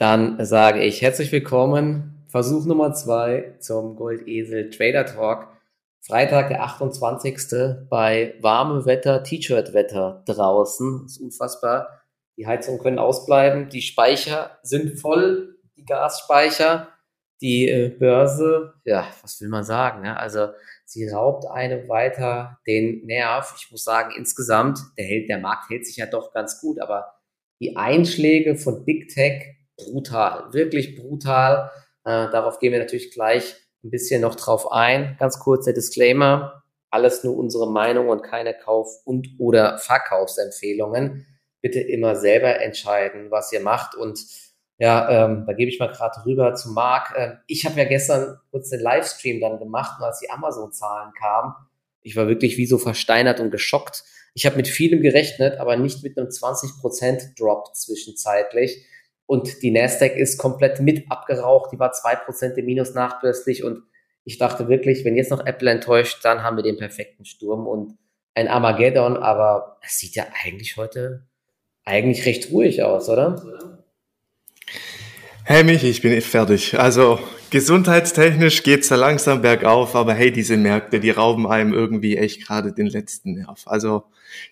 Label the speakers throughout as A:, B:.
A: Dann sage ich herzlich willkommen, Versuch Nummer zwei zum Goldesel Trader Talk. Freitag, der 28. bei warmem Wetter, T-Shirt-Wetter draußen. Ist unfassbar. Die Heizungen können ausbleiben. Die Speicher sind voll, die Gasspeicher. Die äh, Börse, ja, was will man sagen? Ja? Also sie raubt einem weiter den Nerv. Ich muss sagen, insgesamt, der, der Markt hält sich ja doch ganz gut, aber die Einschläge von Big Tech brutal, wirklich brutal. Äh, darauf gehen wir natürlich gleich ein bisschen noch drauf ein. Ganz kurz der Disclaimer. Alles nur unsere Meinung und keine Kauf- und oder Verkaufsempfehlungen. Bitte immer selber entscheiden, was ihr macht. Und ja, ähm, da gebe ich mal gerade rüber zu Marc. Ähm, ich habe ja gestern kurz den Livestream dann gemacht als die Amazon-Zahlen kamen, ich war wirklich wie so versteinert und geschockt. Ich habe mit vielem gerechnet, aber nicht mit einem 20% Drop zwischenzeitlich. Und die Nasdaq ist komplett mit abgeraucht. Die war zwei Prozent im Minus nachbörslich. Und ich dachte wirklich, wenn jetzt noch Apple enttäuscht, dann haben wir den perfekten Sturm und ein Armageddon. Aber es sieht ja eigentlich heute eigentlich recht ruhig aus, oder?
B: Hey Michi, ich bin fertig. Also gesundheitstechnisch geht's da langsam bergauf, aber hey, diese Märkte, die rauben einem irgendwie echt gerade den letzten Nerv. Also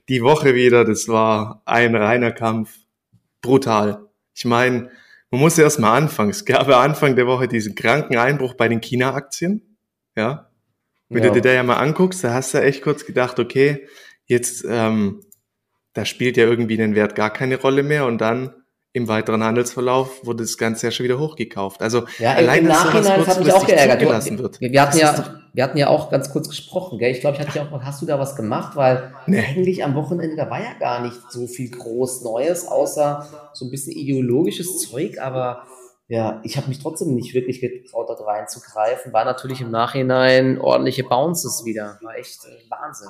B: die Woche wieder, das war ein reiner Kampf. Brutal. Ich meine, man muss erst mal anfangen. Es gab ja Anfang der Woche diesen kranken Einbruch bei den China-Aktien. Ja. Wenn ja. du dir da ja mal anguckst, da hast du echt kurz gedacht, okay, jetzt, ähm, da spielt ja irgendwie den Wert gar keine Rolle mehr und dann im weiteren Handelsverlauf wurde das Ganze ja schon wieder hochgekauft. Also
A: ja, allein, im Nachhinein, hat mich auch geärgert. Wir, wird. wir, hatten ja, wir hatten ja auch ganz kurz gesprochen, gell? Ich glaube, ich hatte ja auch mal, hast du da was gemacht? Weil nee. eigentlich am Wochenende, da war ja gar nicht so viel groß Neues, außer so ein bisschen ideologisches Zeug, aber ja, ich habe mich trotzdem nicht wirklich getraut, da reinzugreifen. War natürlich im Nachhinein ordentliche Bounces wieder. War echt äh, Wahnsinn.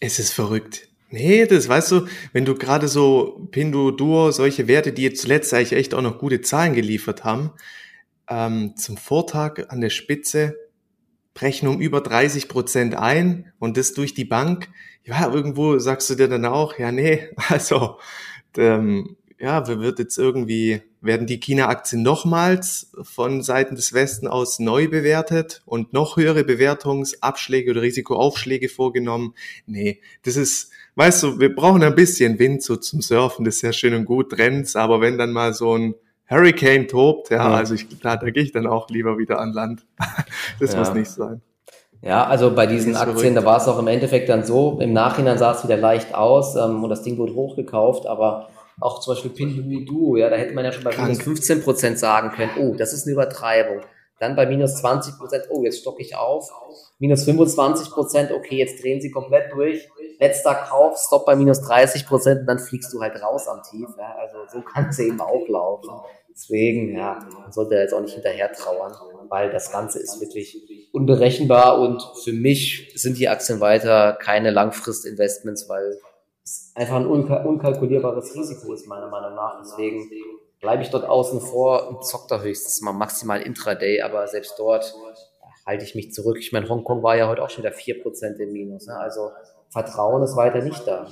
B: Es ist verrückt. Nee, das weißt du, wenn du gerade so Pinduoduo, solche Werte, die jetzt zuletzt eigentlich echt auch noch gute Zahlen geliefert haben, ähm, zum Vortag an der Spitze brechen um über 30 Prozent ein und das durch die Bank. Ja, irgendwo sagst du dir dann auch, ja, nee, also ähm, ja, wird jetzt irgendwie, werden die China-Aktien nochmals von Seiten des Westen aus neu bewertet und noch höhere Bewertungsabschläge oder Risikoaufschläge vorgenommen? Nee, das ist, weißt du, wir brauchen ein bisschen Wind so zum Surfen, das ist ja schön und gut, Trends, aber wenn dann mal so ein Hurricane tobt, ja, also ich, da, da gehe ich dann auch lieber wieder an Land. das ja. muss nicht sein.
A: Ja, also bei diesen Aktien, da war es auch im Endeffekt dann so, im Nachhinein sah es wieder leicht aus ähm, und das Ding wurde hochgekauft, aber auch zum Beispiel Pinduoduo, ja, da hätte man ja schon bei minus 15 Prozent sagen können, oh, das ist eine Übertreibung. Dann bei minus 20 Prozent, oh, jetzt stocke ich auf. Minus 25 Prozent, okay, jetzt drehen sie komplett durch. Letzter Kauf, Stop bei minus 30 Prozent und dann fliegst du halt raus am Tief. Ja. Also so kann es eben auch laufen. Deswegen, ja, man sollte jetzt auch nicht hinterher trauern, weil das Ganze ist wirklich unberechenbar und für mich sind die Aktien weiter keine Langfristinvestments, weil einfach ein unkalkulierbares Risiko ist, meiner Meinung nach. Deswegen bleibe ich dort außen vor und zock da höchstens mal maximal Intraday, aber selbst dort halte ich mich zurück. Ich meine, Hongkong war ja heute auch schon wieder 4% im Minus. Ne? Also Vertrauen ist weiter nicht da.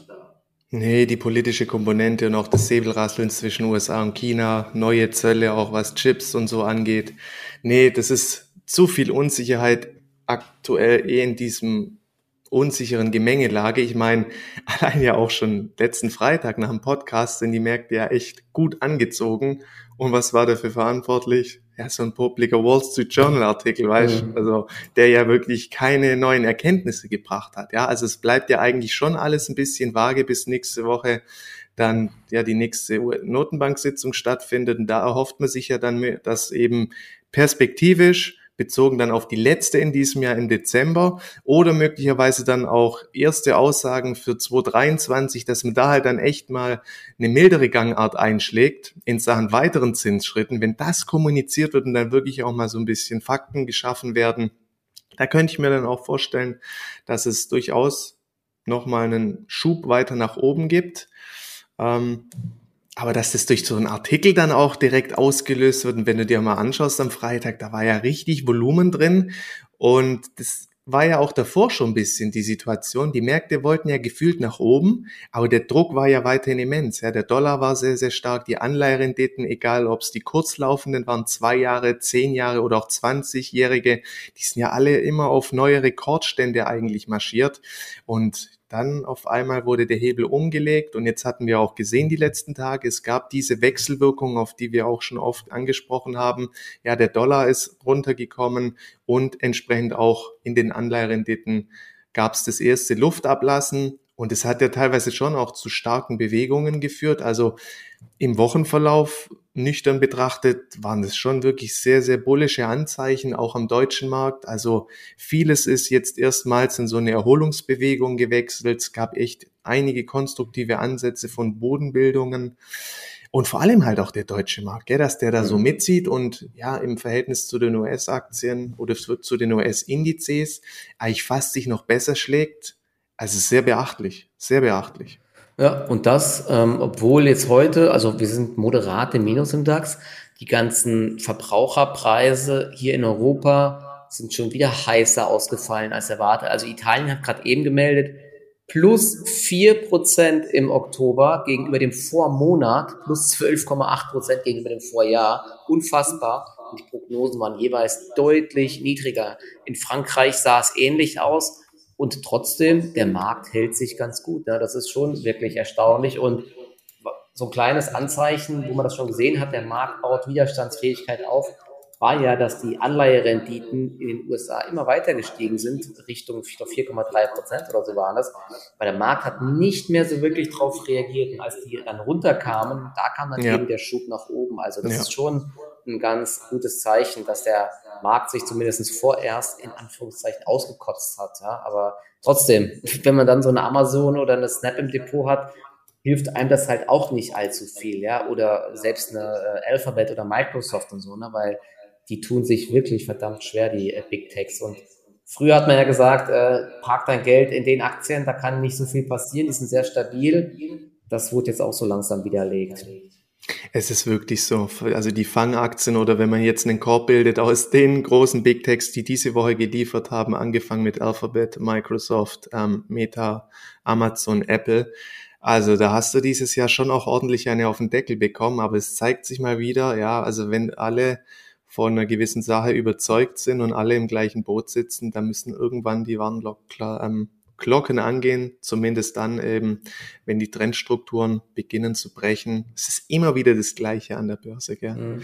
B: Nee, die politische Komponente und auch das Säbelrasseln zwischen USA und China, neue Zölle, auch was Chips und so angeht. Nee, das ist zu viel Unsicherheit aktuell eh in diesem unsicheren Gemengelage. Ich meine, allein ja auch schon letzten Freitag nach dem Podcast sind die Märkte ja echt gut angezogen. Und was war dafür verantwortlich? Ja, so ein publiker Wall Street Journal Artikel, weißt mhm. also der ja wirklich keine neuen Erkenntnisse gebracht hat. Ja, also es bleibt ja eigentlich schon alles ein bisschen vage bis nächste Woche dann ja die nächste Notenbank-Sitzung stattfindet. Und da erhofft man sich ja dann, dass eben perspektivisch bezogen dann auf die letzte in diesem Jahr im Dezember oder möglicherweise dann auch erste Aussagen für 2023, dass man da halt dann echt mal eine mildere Gangart einschlägt in Sachen weiteren Zinsschritten. Wenn das kommuniziert wird und dann wirklich auch mal so ein bisschen Fakten geschaffen werden, da könnte ich mir dann auch vorstellen, dass es durchaus nochmal einen Schub weiter nach oben gibt. Ähm, aber dass das durch so einen Artikel dann auch direkt ausgelöst wird, und wenn du dir mal anschaust am Freitag, da war ja richtig Volumen drin und das war ja auch davor schon ein bisschen die Situation. Die Märkte wollten ja gefühlt nach oben, aber der Druck war ja weiterhin immens. Ja, der Dollar war sehr, sehr stark. Die Anleiherenditen, egal ob es die kurzlaufenden waren, zwei Jahre, zehn Jahre oder auch 20-Jährige, die sind ja alle immer auf neue Rekordstände eigentlich marschiert. Und dann auf einmal wurde der Hebel umgelegt und jetzt hatten wir auch gesehen die letzten Tage, es gab diese Wechselwirkung, auf die wir auch schon oft angesprochen haben. Ja, der Dollar ist runtergekommen und entsprechend auch in den Anleiherenditen gab es das erste Luftablassen und es hat ja teilweise schon auch zu starken Bewegungen geführt. Also im Wochenverlauf nüchtern betrachtet waren das schon wirklich sehr, sehr bullische Anzeichen, auch am deutschen Markt. Also vieles ist jetzt erstmals in so eine Erholungsbewegung gewechselt. Es gab echt einige konstruktive Ansätze von Bodenbildungen. Und vor allem halt auch der deutsche Markt, gell, dass der da so mhm. mitzieht und ja, im Verhältnis zu den US-Aktien oder zu den US-Indizes eigentlich fast sich noch besser schlägt. Also sehr beachtlich, sehr beachtlich.
A: Ja, und das, ähm, obwohl jetzt heute, also wir sind moderate Minus im DAX, die ganzen Verbraucherpreise hier in Europa sind schon wieder heißer ausgefallen als erwartet. Also Italien hat gerade eben gemeldet, plus vier Prozent im Oktober gegenüber dem Vormonat, plus 12,8 Prozent gegenüber dem Vorjahr. Unfassbar. Und die Prognosen waren jeweils deutlich niedriger. In Frankreich sah es ähnlich aus. Und trotzdem, der Markt hält sich ganz gut. Ne? Das ist schon wirklich erstaunlich. Und so ein kleines Anzeichen, wo man das schon gesehen hat, der Markt baut Widerstandsfähigkeit auf, war ja, dass die Anleiherenditen in den USA immer weiter gestiegen sind, Richtung 4,3 Prozent oder so waren das. Weil der Markt hat nicht mehr so wirklich drauf reagiert. Und als die dann runterkamen, da kam dann ja. eben der Schub nach oben. Also das ja. ist schon ein ganz gutes Zeichen, dass der Markt sich zumindest vorerst in Anführungszeichen ausgekotzt hat. Ja? Aber trotzdem, wenn man dann so eine Amazon oder eine Snap im Depot hat, hilft einem das halt auch nicht allzu viel, ja, oder selbst eine äh, Alphabet oder Microsoft und so, ne, weil die tun sich wirklich verdammt schwer, die äh, Big Techs. Und früher hat man ja gesagt, äh, park dein Geld in den Aktien, da kann nicht so viel passieren, die sind sehr stabil. Das wurde jetzt auch so langsam widerlegt.
B: Es ist wirklich so. Also die Fangaktien oder wenn man jetzt einen Korb bildet aus den großen Big Techs, die diese Woche geliefert haben, angefangen mit Alphabet, Microsoft, ähm, Meta, Amazon, Apple. Also da hast du dieses Jahr schon auch ordentlich eine auf den Deckel bekommen, aber es zeigt sich mal wieder, ja, also wenn alle von einer gewissen Sache überzeugt sind und alle im gleichen Boot sitzen, dann müssen irgendwann die Warnlockler ähm, Glocken angehen, zumindest dann eben, wenn die Trendstrukturen beginnen zu brechen. Es ist immer wieder das Gleiche an der Börse. Gell? Mhm.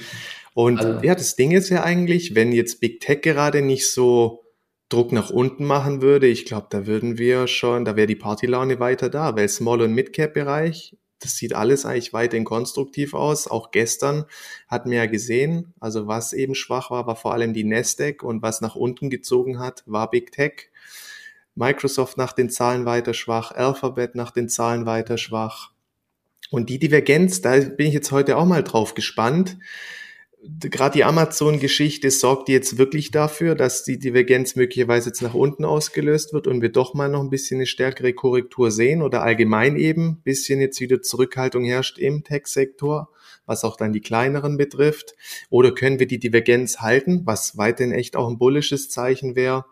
B: Und also. ja, das Ding ist ja eigentlich, wenn jetzt Big Tech gerade nicht so Druck nach unten machen würde, ich glaube, da würden wir schon, da wäre die Partylaune weiter da, weil Small- und Mid-Cap-Bereich, das sieht alles eigentlich weiterhin konstruktiv aus. Auch gestern hatten wir ja gesehen, also was eben schwach war, war vor allem die Nasdaq und was nach unten gezogen hat, war Big Tech. Microsoft nach den Zahlen weiter schwach, Alphabet nach den Zahlen weiter schwach. Und die Divergenz, da bin ich jetzt heute auch mal drauf gespannt. Gerade die Amazon-Geschichte sorgt jetzt wirklich dafür, dass die Divergenz möglicherweise jetzt nach unten ausgelöst wird und wir doch mal noch ein bisschen eine stärkere Korrektur sehen oder allgemein eben ein bisschen jetzt wieder Zurückhaltung herrscht im Tech-Sektor, was auch dann die kleineren betrifft. Oder können wir die Divergenz halten, was weiterhin echt auch ein bullisches Zeichen wäre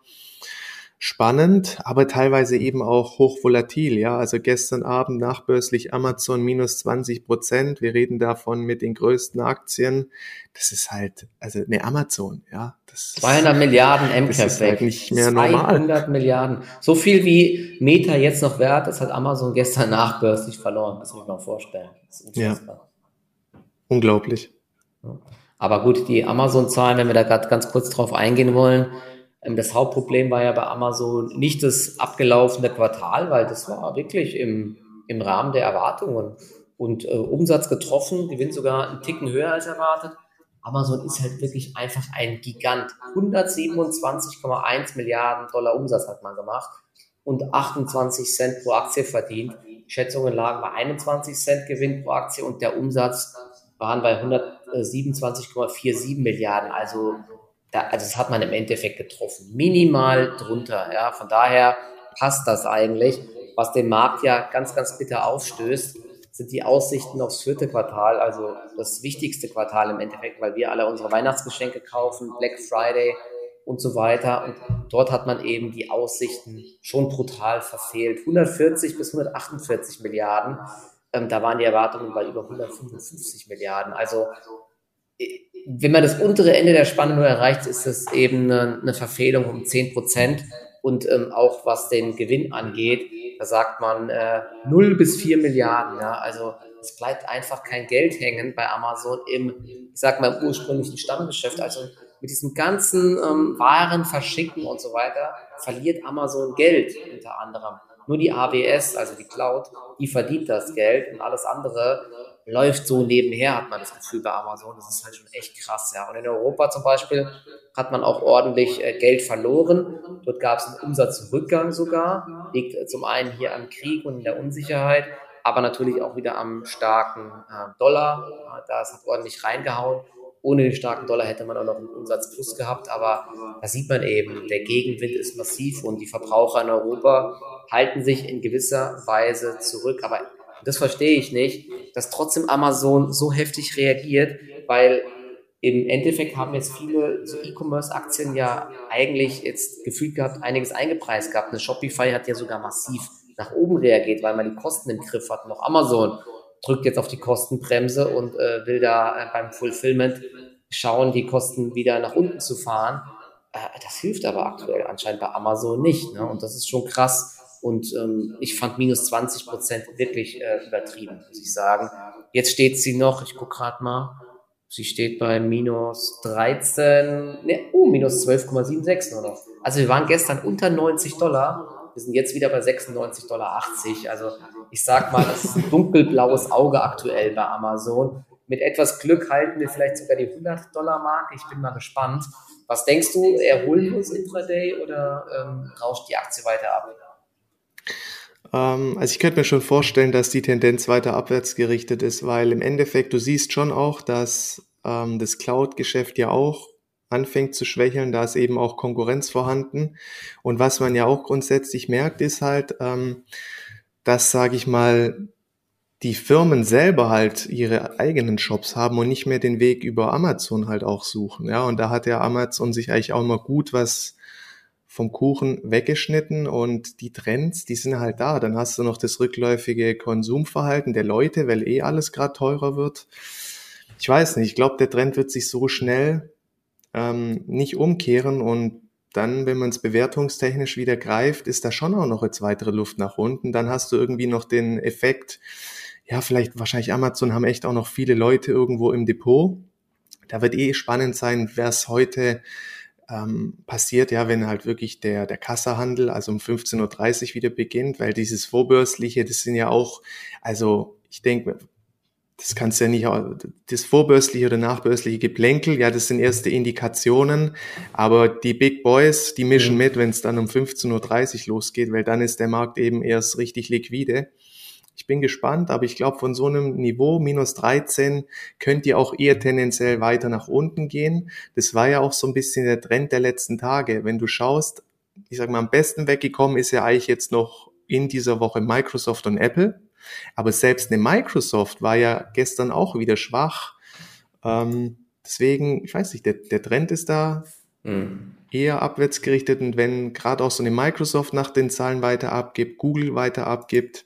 B: spannend, aber teilweise eben auch hochvolatil. Ja, also gestern Abend nachbörslich Amazon minus 20 Prozent. Wir reden davon mit den größten Aktien. Das ist halt, also eine Amazon, ja.
A: Das 200 Milliarden MCAP weg. Halt
B: nicht mehr
A: 200 normal. Milliarden. So viel wie Meta jetzt noch wert das hat Amazon gestern nachbörslich verloren. Das muss ich mir mal vorstellen.
B: ja. Unglaublich.
A: Aber gut, die Amazon-Zahlen, wenn wir da gerade ganz kurz drauf eingehen wollen, das Hauptproblem war ja bei Amazon nicht das abgelaufene Quartal, weil das war wirklich im, im Rahmen der Erwartungen und äh, Umsatz getroffen, Gewinn sogar einen Ticken höher als erwartet. Amazon ist halt wirklich einfach ein Gigant. 127,1 Milliarden Dollar Umsatz hat man gemacht und 28 Cent pro Aktie verdient. Schätzungen lagen bei 21 Cent Gewinn pro Aktie und der Umsatz waren bei 127,47 Milliarden. Also da, also das hat man im Endeffekt getroffen. Minimal drunter. Ja, von daher passt das eigentlich. Was den Markt ja ganz, ganz bitter aufstößt, sind die Aussichten aufs vierte Quartal, also das wichtigste Quartal im Endeffekt, weil wir alle unsere Weihnachtsgeschenke kaufen, Black Friday, und so weiter. Und dort hat man eben die Aussichten schon brutal verfehlt. 140 bis 148 Milliarden. Ähm, da waren die Erwartungen bei über 155 Milliarden. Also äh, wenn man das untere Ende der Spanne nur erreicht, ist das eben eine, eine Verfehlung um 10 Prozent. Und ähm, auch was den Gewinn angeht, da sagt man äh, 0 bis 4 Milliarden. Ja? Also es bleibt einfach kein Geld hängen bei Amazon im, ich sag mal, im ursprünglichen Stammgeschäft. Also mit diesem ganzen ähm, Waren verschicken und so weiter, verliert Amazon Geld unter anderem. Nur die AWS, also die Cloud, die verdient das Geld und alles andere läuft so nebenher, hat man das Gefühl bei Amazon. Das ist halt schon echt krass, ja. Und in Europa zum Beispiel hat man auch ordentlich äh, Geld verloren. Dort gab es einen Umsatzrückgang sogar. Liegt äh, zum einen hier am Krieg und in der Unsicherheit, aber natürlich auch wieder am starken äh, Dollar. Da hat ordentlich reingehauen. Ohne den starken Dollar hätte man auch noch einen Umsatzplus gehabt, aber da sieht man eben, der Gegenwind ist massiv und die Verbraucher in Europa halten sich in gewisser Weise zurück. Aber das verstehe ich nicht, dass trotzdem Amazon so heftig reagiert, weil im Endeffekt haben jetzt viele so E-Commerce-Aktien ja eigentlich jetzt gefühlt gehabt, einiges eingepreist gehabt. Eine Shopify hat ja sogar massiv nach oben reagiert, weil man die Kosten im Griff hat. Noch Amazon drückt jetzt auf die Kostenbremse und äh, will da äh, beim Fulfillment schauen, die Kosten wieder nach unten zu fahren. Äh, das hilft aber aktuell anscheinend bei Amazon nicht. Ne? Und das ist schon krass. Und ähm, ich fand minus 20 Prozent wirklich äh, übertrieben, muss ich sagen. Jetzt steht sie noch, ich gucke gerade mal, sie steht bei minus 13, ne, oh, minus 12,76 nur noch. Also wir waren gestern unter 90 Dollar, wir sind jetzt wieder bei 96,80 Dollar. Also ich sag mal, das ist ein dunkelblaues Auge aktuell bei Amazon. Mit etwas Glück halten wir vielleicht sogar die 100 Dollar Marke. Ich bin mal gespannt. Was denkst du, erholen wir uns intraday oder ähm, rauscht die Aktie weiter ab?
B: Ähm, also ich könnte mir schon vorstellen, dass die Tendenz weiter abwärts gerichtet ist, weil im Endeffekt, du siehst schon auch, dass ähm, das Cloud-Geschäft ja auch anfängt zu schwächeln, da ist eben auch Konkurrenz vorhanden. Und was man ja auch grundsätzlich merkt, ist halt, ähm, dass, sage ich mal, die Firmen selber halt ihre eigenen Shops haben und nicht mehr den Weg über Amazon halt auch suchen. Ja, und da hat ja Amazon sich eigentlich auch mal gut was vom Kuchen weggeschnitten und die Trends, die sind halt da. Dann hast du noch das rückläufige Konsumverhalten der Leute, weil eh alles gerade teurer wird. Ich weiß nicht, ich glaube, der Trend wird sich so schnell ähm, nicht umkehren und dann, wenn man es bewertungstechnisch wieder greift, ist da schon auch noch jetzt weitere Luft nach unten. Dann hast du irgendwie noch den Effekt, ja, vielleicht wahrscheinlich Amazon haben echt auch noch viele Leute irgendwo im Depot. Da wird eh spannend sein, wer es heute ähm, passiert, ja, wenn halt wirklich der, der Kassahandel, also um 15.30 Uhr wieder beginnt, weil dieses Vorbörsliche, das sind ja auch, also ich denke, das kannst du ja nicht, das vorbörsliche oder nachbörsliche Geplänkel, ja, das sind erste Indikationen, aber die Big Boys, die mischen mit, wenn es dann um 15.30 Uhr losgeht, weil dann ist der Markt eben erst richtig liquide. Ich bin gespannt, aber ich glaube, von so einem Niveau minus 13 könnt ihr auch eher tendenziell weiter nach unten gehen. Das war ja auch so ein bisschen der Trend der letzten Tage. Wenn du schaust, ich sage mal, am besten weggekommen ist ja eigentlich jetzt noch in dieser Woche Microsoft und Apple. Aber selbst eine Microsoft war ja gestern auch wieder schwach. Ähm, deswegen, ich weiß nicht, der, der Trend ist da mhm. eher abwärts gerichtet. Und wenn gerade auch so eine Microsoft nach den Zahlen weiter abgibt, Google weiter abgibt,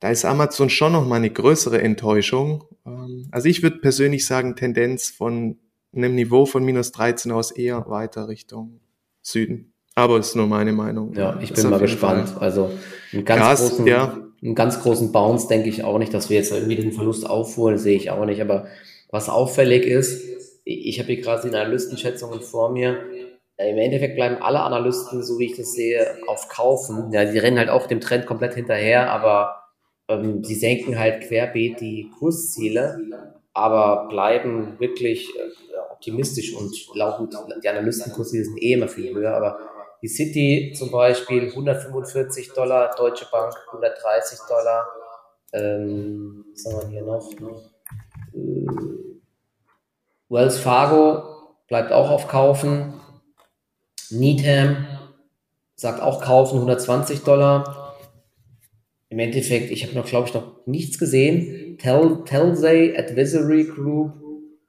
B: da ist Amazon schon noch mal eine größere Enttäuschung. Ähm, also ich würde persönlich sagen, Tendenz von einem Niveau von minus 13 aus eher weiter Richtung Süden. Aber es ist nur meine Meinung.
A: Ja, ich bin mal gespannt. Fall. Also einen ganz, Krass, großen, ja. einen ganz großen Bounce denke ich auch nicht, dass wir jetzt irgendwie den Verlust aufholen, sehe ich auch nicht. Aber was auffällig ist, ich habe hier gerade die Analystenschätzungen vor mir. Im Endeffekt bleiben alle Analysten, so wie ich das sehe, auf Kaufen. Ja, die rennen halt auch dem Trend komplett hinterher, aber ähm, sie senken halt querbeet die Kursziele, aber bleiben wirklich äh, optimistisch und laut die Analystenkursziele sind eh immer viel höher, aber die City zum Beispiel 145 Dollar, Deutsche Bank 130 Dollar, ähm, was haben wir hier noch? Äh, Wells Fargo bleibt auch auf Kaufen. Needham sagt auch kaufen 120 Dollar im Endeffekt, ich habe noch, glaube ich, noch nichts gesehen. Tel, Telsay Advisory Group,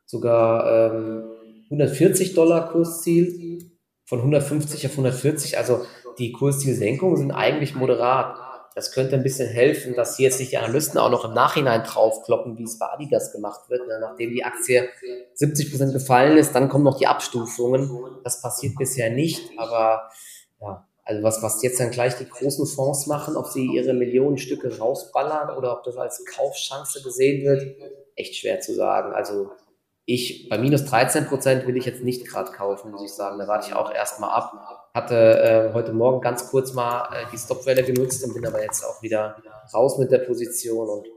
A: sogar ähm, 140 Dollar Kursziel. von 150 auf 140. Also die Kurszielsenkungen sind eigentlich moderat. Das könnte ein bisschen helfen, dass hier jetzt nicht die Analysten auch noch im Nachhinein draufkloppen, wie es bei Adidas gemacht wird. Ne? Nachdem die Aktie 70 Prozent gefallen ist, dann kommen noch die Abstufungen. Das passiert bisher nicht, aber also was, was jetzt dann gleich die großen Fonds machen, ob sie ihre Millionenstücke rausballern oder ob das als Kaufchance gesehen wird, echt schwer zu sagen. Also ich, bei minus 13 Prozent will ich jetzt nicht gerade kaufen, muss ich sagen. Da warte ich auch erstmal ab. Hatte äh, heute Morgen ganz kurz mal äh, die Stopwelle genutzt und bin aber jetzt auch wieder raus mit der Position und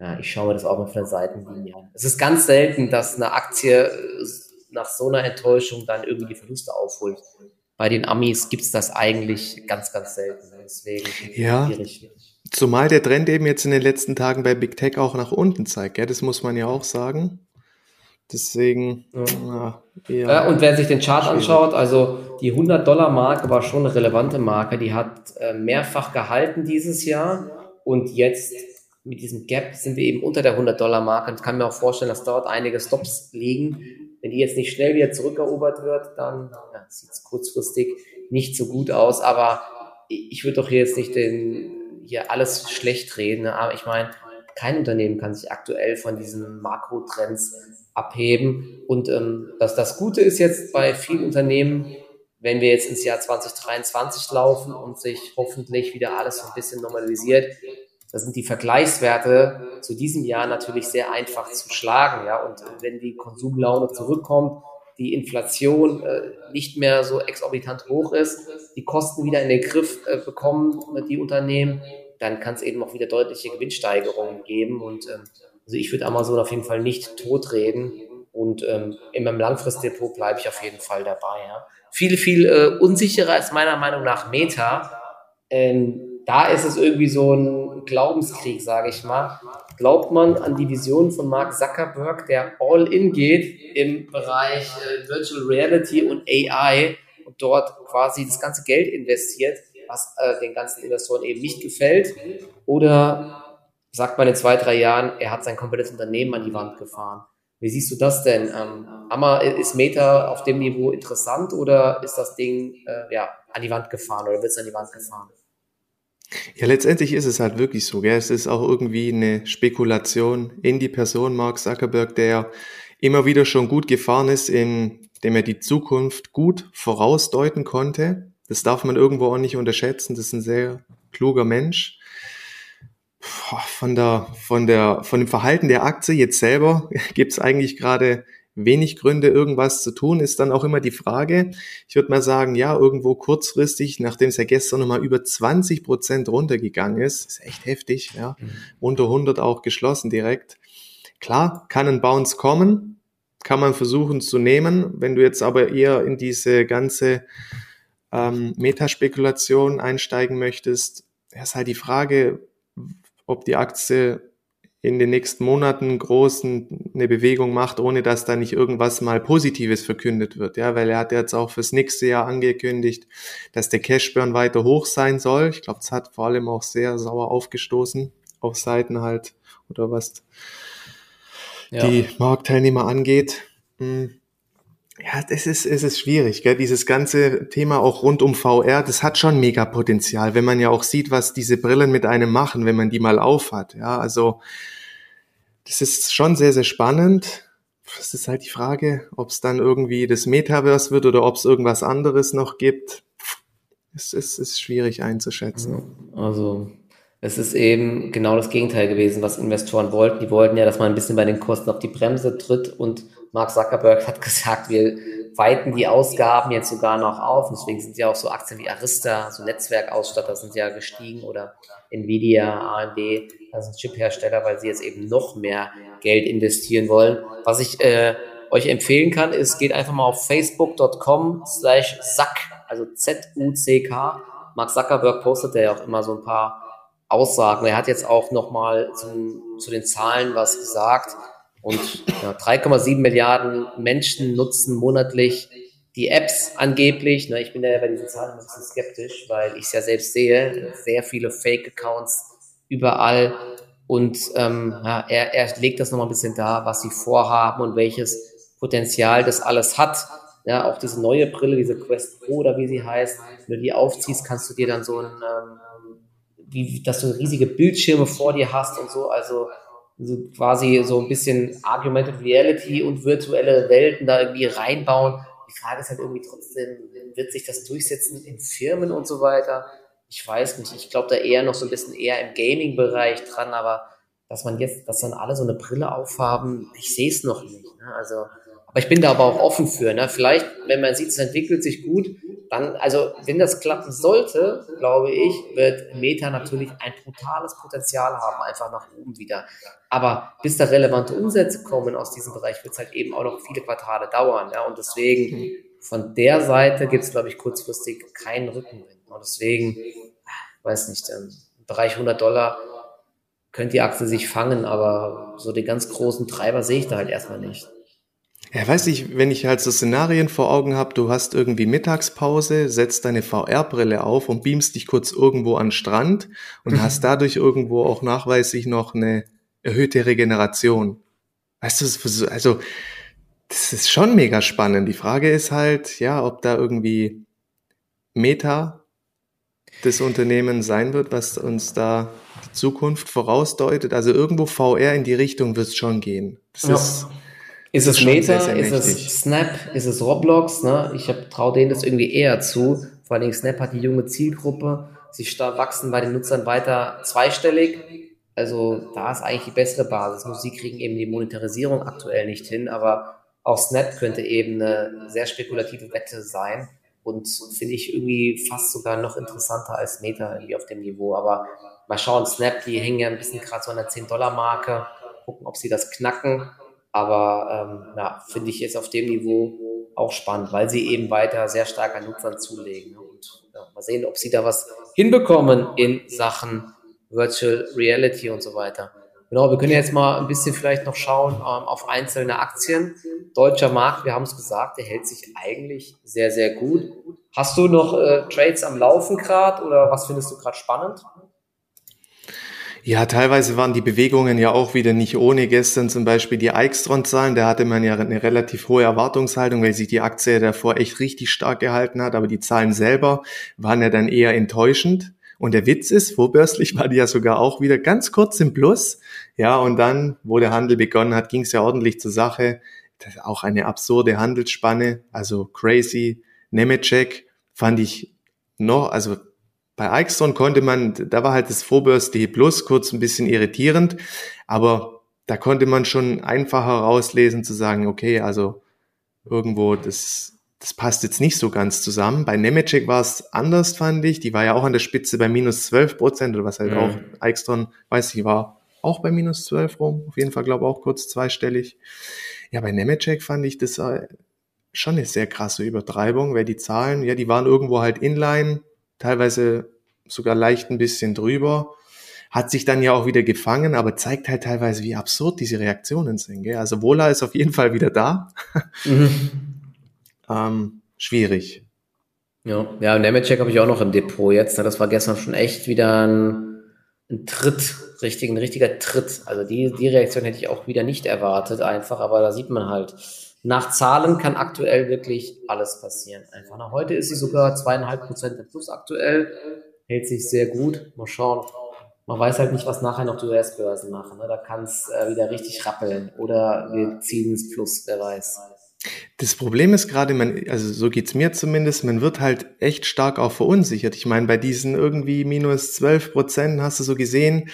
A: ja, ich schaue mir das auch mal von der Seitenlinie an. Es ist ganz selten, dass eine Aktie äh, nach so einer Enttäuschung dann irgendwie die Verluste aufholt. Bei den Amis gibt es das eigentlich ganz, ganz selten. Deswegen
B: ja. schwierig. Zumal der Trend eben jetzt in den letzten Tagen bei Big Tech auch nach unten zeigt. Gell? Das muss man ja auch sagen. Deswegen.
A: Ja. Ja, und wer sich den Chart anschaut, also die 100-Dollar-Marke war schon eine relevante Marke. Die hat äh, mehrfach gehalten dieses Jahr. Und jetzt mit diesem Gap sind wir eben unter der 100-Dollar-Marke. Ich kann mir auch vorstellen, dass dort einige Stops liegen. Wenn die jetzt nicht schnell wieder zurückerobert wird, dann ja, sieht es kurzfristig nicht so gut aus. Aber ich würde doch hier jetzt nicht den, hier alles schlecht reden. Aber ich meine, kein Unternehmen kann sich aktuell von diesen Makrotrends abheben. Und ähm, dass das Gute ist jetzt bei vielen Unternehmen, wenn wir jetzt ins Jahr 2023 laufen und sich hoffentlich wieder alles so ein bisschen normalisiert, da sind die Vergleichswerte zu diesem Jahr natürlich sehr einfach zu schlagen. Ja? Und wenn die Konsumlaune zurückkommt, die Inflation äh, nicht mehr so exorbitant hoch ist, die Kosten wieder in den Griff äh, bekommen, die Unternehmen, dann kann es eben auch wieder deutliche Gewinnsteigerungen geben. Und ähm, also ich würde Amazon auf jeden Fall nicht totreden und ähm, in meinem Langfristdepot bleibe ich auf jeden Fall dabei. Ja. Viel, viel äh, unsicherer ist meiner Meinung nach Meta. Ähm, da ist es irgendwie so ein Glaubenskrieg, sage ich mal. Glaubt man an die Vision von Mark Zuckerberg, der all in geht im Bereich äh, Virtual Reality und AI und dort quasi das ganze Geld investiert, was äh, den ganzen Investoren eben nicht gefällt? Oder sagt man in zwei, drei Jahren, er hat sein komplettes Unternehmen an die Wand gefahren. Wie siehst du das denn? Ähm, ist Meta auf dem Niveau interessant oder ist das Ding äh, ja, an die Wand gefahren oder wird es an die Wand gefahren?
B: Ja, letztendlich ist es halt wirklich so. Gell? Es ist auch irgendwie eine Spekulation in die Person Mark Zuckerberg, der immer wieder schon gut gefahren ist, indem er die Zukunft gut vorausdeuten konnte. Das darf man irgendwo auch nicht unterschätzen. Das ist ein sehr kluger Mensch von der, von der, von dem Verhalten der Aktie jetzt selber gibt es eigentlich gerade wenig Gründe, irgendwas zu tun, ist dann auch immer die Frage. Ich würde mal sagen, ja, irgendwo kurzfristig, nachdem es ja gestern nochmal über 20 Prozent runtergegangen ist, ist echt heftig, ja, mhm. unter 100 auch geschlossen direkt. Klar, kann ein Bounce kommen, kann man versuchen zu nehmen. Wenn du jetzt aber eher in diese ganze ähm, Metaspekulation einsteigen möchtest, ist halt die Frage, ob die Aktie in den nächsten Monaten großen eine Bewegung macht, ohne dass da nicht irgendwas mal Positives verkündet wird. Ja, weil er hat jetzt auch fürs nächste Jahr angekündigt, dass der Cashburn weiter hoch sein soll. Ich glaube, das hat vor allem auch sehr sauer aufgestoßen auf Seiten halt oder was ja. die Marktteilnehmer angeht. Hm. Ja, es ist, es ist schwierig, gell? dieses ganze Thema auch rund um VR, das hat schon mega Potenzial, wenn man ja auch sieht, was diese Brillen mit einem machen, wenn man die mal aufhat. Ja, also das ist schon sehr, sehr spannend. Es ist halt die Frage, ob es dann irgendwie das Metaverse wird oder ob es irgendwas anderes noch gibt. Es ist, ist schwierig einzuschätzen.
A: Also es ist eben genau das Gegenteil gewesen, was Investoren wollten. Die wollten ja, dass man ein bisschen bei den Kosten auf die Bremse tritt und Mark Zuckerberg hat gesagt, wir weiten die Ausgaben jetzt sogar noch auf. deswegen sind ja auch so Aktien wie Arista, so Netzwerkausstatter sind ja gestiegen oder Nvidia, AMD, das sind Chiphersteller, weil sie jetzt eben noch mehr Geld investieren wollen. Was ich äh, euch empfehlen kann, ist, geht einfach mal auf facebook.com slash Zack, also Z-U-C-K. Mark Zuckerberg postet ja auch immer so ein paar Aussagen. Er hat jetzt auch nochmal zu den Zahlen was gesagt. Und ja, 3,7 Milliarden Menschen nutzen monatlich die Apps angeblich. Ne, ich bin ja bei diesen Zahlen ein bisschen skeptisch, weil ich es ja selbst sehe. Sehr viele Fake-Accounts überall. Und ähm, ja, er, er legt das nochmal ein bisschen dar, was sie vorhaben und welches Potenzial das alles hat. Ja, auch diese neue Brille, diese Quest Pro oder wie sie heißt, wenn du die aufziehst, kannst du dir dann so ein, ähm, wie, dass du riesige Bildschirme vor dir hast und so, also so quasi so ein bisschen Argumented Reality und virtuelle Welten da irgendwie reinbauen. Die Frage ist halt irgendwie trotzdem, wird sich das durchsetzen in Firmen und so weiter? Ich weiß nicht. Ich glaube da eher noch so ein bisschen eher im Gaming-Bereich dran, aber dass man jetzt, dass dann alle so eine Brille aufhaben, ich sehe es noch nicht. Ne? Also aber ich bin da aber auch offen für. Ne? Vielleicht, wenn man sieht, es entwickelt sich gut, dann, also wenn das klappen sollte, glaube ich, wird Meta natürlich ein brutales Potenzial haben, einfach nach oben wieder. Aber bis da relevante Umsätze kommen aus diesem Bereich, wird es halt eben auch noch viele Quartale dauern. Ja? Und deswegen, von der Seite gibt es, glaube ich, kurzfristig keinen Rückenwind. Und deswegen, weiß nicht, im Bereich 100 Dollar könnte die Aktie sich fangen, aber so die ganz großen Treiber sehe ich da halt erstmal nicht.
B: Ja, weiß ich, wenn ich halt so Szenarien vor Augen habe, du hast irgendwie Mittagspause, setzt deine VR-Brille auf und beamst dich kurz irgendwo an Strand und mhm. hast dadurch irgendwo auch nachweislich noch eine erhöhte Regeneration. Weißt du, also das ist schon mega spannend. Die Frage ist halt, ja, ob da irgendwie Meta das Unternehmen sein wird, was uns da die Zukunft vorausdeutet. Also irgendwo VR in die Richtung wird es schon gehen. Das
A: ja. ist ist es Meta, sehr, sehr ist es Snap, ist es Roblox? Ne? Ich traue denen das irgendwie eher zu. Vor allem Snap hat die junge Zielgruppe. Sie wachsen bei den Nutzern weiter zweistellig. Also da ist eigentlich die bessere Basis. Nur sie kriegen eben die Monetarisierung aktuell nicht hin, aber auch Snap könnte eben eine sehr spekulative Wette sein und finde ich irgendwie fast sogar noch interessanter als Meta irgendwie auf dem Niveau. Aber mal schauen, Snap, die hängen ja ein bisschen gerade so an der 10-Dollar-Marke, gucken, ob sie das knacken. Aber ähm, ja, finde ich jetzt auf dem Niveau auch spannend, weil sie eben weiter sehr stark an Nutzern zulegen. Und ja, mal sehen, ob sie da was hinbekommen in Sachen Virtual Reality und so weiter. Genau, wir können jetzt mal ein bisschen vielleicht noch schauen ähm, auf einzelne Aktien. Deutscher Markt, wir haben es gesagt, der hält sich eigentlich sehr, sehr gut. Hast du noch äh, Trades am Laufen gerade oder was findest du gerade spannend?
B: Ja, teilweise waren die Bewegungen ja auch wieder nicht ohne. Gestern zum Beispiel die Eichstron-Zahlen, da hatte man ja eine relativ hohe Erwartungshaltung, weil sich die Aktie davor echt richtig stark gehalten hat, aber die Zahlen selber waren ja dann eher enttäuschend. Und der Witz ist, vorbörslich war die ja sogar auch wieder ganz kurz im Plus. Ja, und dann, wo der Handel begonnen hat, ging es ja ordentlich zur Sache. Auch eine absurde Handelsspanne, also crazy. Nemetschek fand ich noch, also bei Ixon konnte man, da war halt das vorbörsliche Plus kurz ein bisschen irritierend, aber da konnte man schon einfacher rauslesen zu sagen, okay, also irgendwo das, das passt jetzt nicht so ganz zusammen. Bei Nemetschek war es anders, fand ich. Die war ja auch an der Spitze bei minus 12 Prozent oder was halt mhm. auch Ixon, weiß ich, war auch bei minus 12 rum. Auf jeden Fall, glaube ich, auch kurz zweistellig. Ja, bei Nemetschek fand ich das äh, schon eine sehr krasse Übertreibung, weil die Zahlen, ja, die waren irgendwo halt inline, teilweise sogar leicht ein bisschen drüber. Hat sich dann ja auch wieder gefangen, aber zeigt halt teilweise, wie absurd diese Reaktionen sind. Gell? Also Wohler ist auf jeden Fall wieder da. Mhm. ähm, schwierig.
A: Ja, ja, Nemetschek habe ich auch noch im Depot jetzt. Ne? Das war gestern schon echt wieder ein, ein Tritt, richtig, ein richtiger Tritt. Also die, die Reaktion hätte ich auch wieder nicht erwartet, einfach, aber da sieht man halt, nach Zahlen kann aktuell wirklich alles passieren. Einfach. Na, heute ist sie sogar zweieinhalb Prozent im Plus aktuell, hält sich sehr gut. Mal schauen. Man weiß halt nicht, was nachher noch die US-Börsen machen. Ne? Da kann es äh, wieder richtig rappeln oder wir ziehen ins Plus, wer weiß.
B: Das Problem ist gerade, man, also so geht's mir zumindest, man wird halt echt stark auch verunsichert. Ich meine, bei diesen irgendwie minus 12 Prozent hast du so gesehen,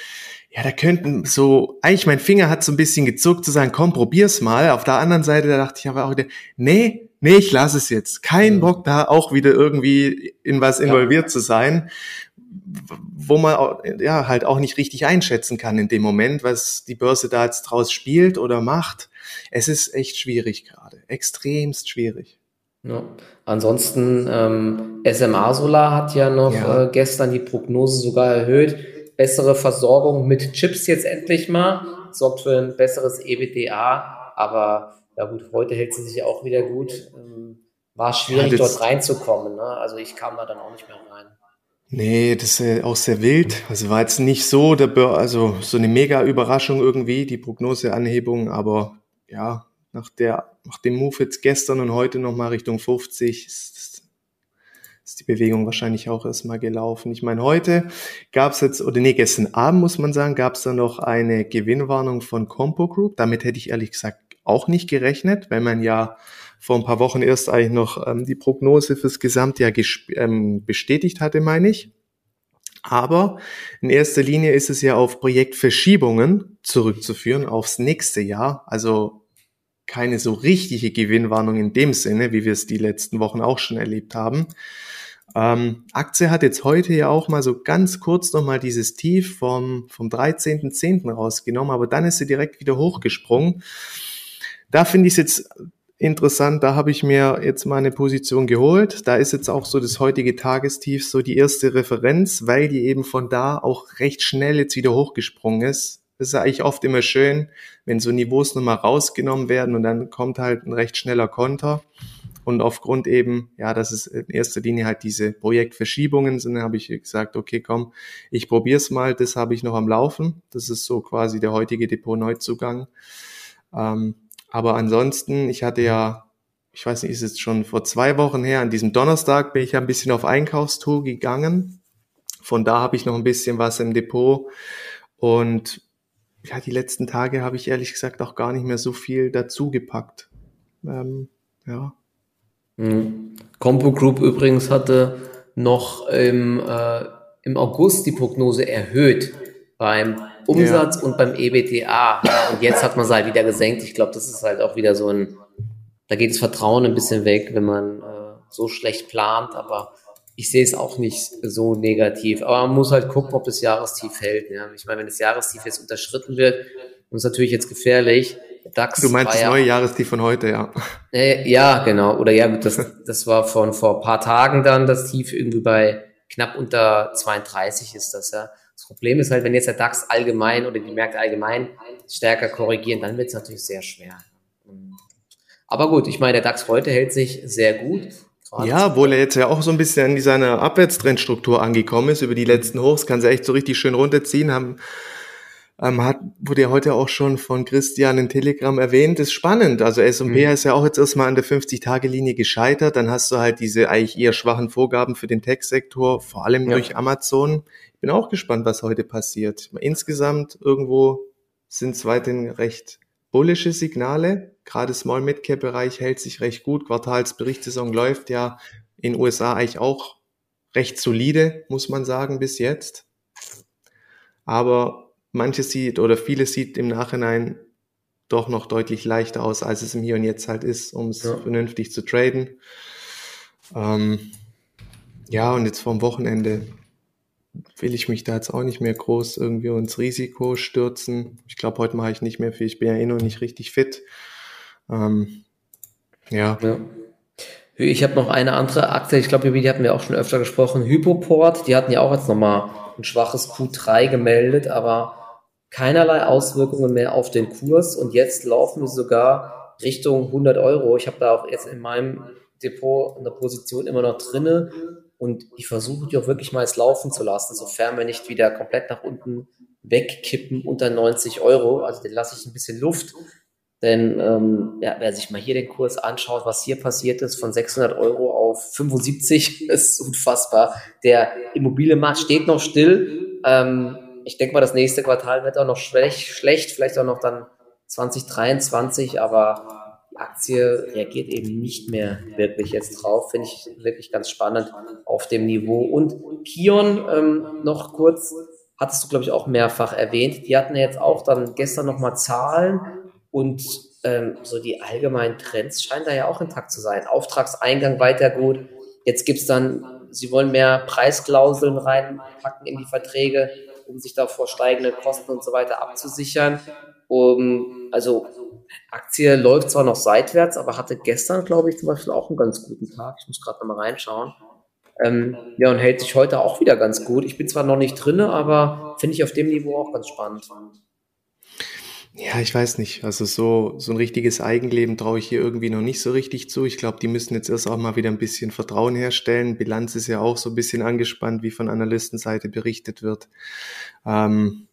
B: ja, da könnten so, eigentlich mein Finger hat so ein bisschen gezuckt zu sagen, komm, probier's mal. Auf der anderen Seite, da dachte ich aber auch wieder, nee, nee, ich lasse es jetzt. Kein mhm. Bock da auch wieder irgendwie in was involviert ja. zu sein, wo man auch, ja halt auch nicht richtig einschätzen kann in dem Moment, was die Börse da jetzt draus spielt oder macht. Es ist echt schwierig gerade, extremst schwierig.
A: Ja. Ansonsten ähm, SMA Solar hat ja noch ja. Äh, gestern die Prognose sogar erhöht bessere Versorgung mit Chips jetzt endlich mal, sorgt für ein besseres EBDA, aber ja gut, heute hält sie sich auch wieder gut. Ähm, war schwierig, ja, dort reinzukommen. Ne? Also ich kam da dann auch nicht mehr rein.
B: Nee, das ist auch sehr wild. Also war jetzt nicht so der also so eine mega Überraschung irgendwie, die Prognoseanhebung, aber ja, nach, der, nach dem Move jetzt gestern und heute nochmal Richtung 50 ist, ist die Bewegung wahrscheinlich auch erstmal gelaufen. Ich meine, heute gab es jetzt, oder nee, gestern Abend muss man sagen, gab es da noch eine Gewinnwarnung von Compo Group. Damit hätte ich ehrlich gesagt auch nicht gerechnet, weil man ja vor ein paar Wochen erst eigentlich noch ähm, die Prognose fürs Gesamtjahr ähm, bestätigt hatte, meine ich. Aber in erster Linie ist es ja auf Projektverschiebungen zurückzuführen, aufs nächste Jahr. Also keine so richtige Gewinnwarnung in dem Sinne, wie wir es die letzten Wochen auch schon erlebt haben. Ähm, Aktie hat jetzt heute ja auch mal so ganz kurz nochmal dieses Tief vom, vom 13.10. rausgenommen, aber dann ist sie direkt wieder hochgesprungen. Da finde ich es jetzt interessant, da habe ich mir jetzt mal eine Position geholt. Da ist jetzt auch so das heutige Tagestief so die erste Referenz, weil die eben von da auch recht schnell jetzt wieder hochgesprungen ist. Das ist eigentlich oft immer schön, wenn so Niveaus nochmal rausgenommen werden und dann kommt halt ein recht schneller Konter. Und aufgrund eben, ja, dass es in erster Linie halt diese Projektverschiebungen sind, habe ich gesagt, okay, komm, ich probiere es mal, das habe ich noch am Laufen. Das ist so quasi der heutige Depot-Neuzugang. Ähm, aber ansonsten, ich hatte ja, ich weiß nicht, ist es schon vor zwei Wochen her, an diesem Donnerstag bin ich ja ein bisschen auf Einkaufstour gegangen. Von da habe ich noch ein bisschen was im Depot. Und ja, die letzten Tage habe ich ehrlich gesagt auch gar nicht mehr so viel dazu gepackt. Ähm, ja.
A: Mhm. Compo Group übrigens hatte noch im, äh, im August die Prognose erhöht beim Umsatz ja. und beim EBTA. Und jetzt hat man es halt wieder gesenkt. Ich glaube, das ist halt auch wieder so ein, da geht das Vertrauen ein bisschen weg, wenn man äh, so schlecht plant, aber ich sehe es auch nicht so negativ. Aber man muss halt gucken, ob das Jahrestief hält. Ja. Ich meine, wenn das Jahrestief jetzt unterschritten wird, ist natürlich jetzt gefährlich.
B: DAX du meinst das neue Jahrestief von heute, ja.
A: Äh, ja, genau. Oder ja, das, das war von vor ein paar Tagen dann das Tief irgendwie bei knapp unter 32 ist das, ja. Das Problem ist halt, wenn jetzt der DAX allgemein oder die Märkte allgemein stärker korrigieren, dann wird es natürlich sehr schwer. Aber gut, ich meine, der DAX heute hält sich sehr gut.
B: Ja, obwohl er jetzt ja auch so ein bisschen in seiner Abwärtstrendstruktur angekommen ist über die letzten Hochs, kann sie echt so richtig schön runterziehen, haben ähm, hat, wurde ja heute auch schon von Christian in Telegram erwähnt, ist spannend. Also S&P mhm. ist ja auch jetzt erstmal an der 50-Tage-Linie gescheitert. Dann hast du halt diese eigentlich eher schwachen Vorgaben für den Tech-Sektor, vor allem ja. durch Amazon. Ich bin auch gespannt, was heute passiert. Insgesamt irgendwo sind es weiterhin recht bullische Signale. Gerade Small-Mid-Cap-Bereich hält sich recht gut. Quartalsberichtssaison läuft ja in USA eigentlich auch recht solide, muss man sagen, bis jetzt. Aber manches sieht oder vieles sieht im Nachhinein doch noch deutlich leichter aus, als es im Hier und Jetzt halt ist, um es ja. vernünftig zu traden. Ähm, ja, und jetzt vom Wochenende will ich mich da jetzt auch nicht mehr groß irgendwie ins Risiko stürzen. Ich glaube, heute mache ich nicht mehr viel. Ich bin ja eh noch nicht richtig fit. Ähm, ja. ja.
A: Ich habe noch eine andere Aktie, ich glaube, über die hatten wir auch schon öfter gesprochen. Hypoport, die hatten ja auch jetzt nochmal ein schwaches Q3 gemeldet, aber keinerlei Auswirkungen mehr auf den Kurs und jetzt laufen wir sogar Richtung 100 Euro. Ich habe da auch jetzt in meinem Depot eine Position immer noch drinne und ich versuche die auch wirklich mal jetzt laufen zu lassen, sofern wir nicht wieder komplett nach unten wegkippen unter 90 Euro. Also den lasse ich ein bisschen Luft, denn ähm, ja, wer sich mal hier den Kurs anschaut, was hier passiert ist, von 600 Euro auf 75, ist unfassbar. Der Immobilienmarkt steht noch still. Ähm, ich denke mal, das nächste Quartal wird auch noch schlecht, schlecht, vielleicht auch noch dann 2023, aber Aktie reagiert eben nicht mehr wirklich jetzt drauf. Finde ich wirklich ganz spannend auf dem Niveau. Und Kion, ähm, noch kurz, hattest du, glaube ich, auch mehrfach erwähnt. Die hatten ja jetzt auch dann gestern nochmal Zahlen und ähm, so die allgemeinen Trends scheinen da ja auch intakt zu sein. Auftragseingang weiter gut. Jetzt gibt es dann, sie wollen mehr Preisklauseln reinpacken in die Verträge um sich da vor steigende Kosten und so weiter abzusichern. Um, also Aktie läuft zwar noch seitwärts, aber hatte gestern, glaube ich, zum Beispiel auch einen ganz guten Tag. Ich muss gerade nochmal reinschauen. Ähm, ja, und hält sich heute auch wieder ganz gut. Ich bin zwar noch nicht drinne, aber finde ich auf dem Niveau auch ganz spannend.
B: Ja, ich weiß nicht. Also so, so ein richtiges Eigenleben traue ich hier irgendwie noch nicht so richtig zu. Ich glaube, die müssen jetzt erst auch mal wieder ein bisschen Vertrauen herstellen. Bilanz ist ja auch so ein bisschen angespannt, wie von Analystenseite berichtet wird. Ähm,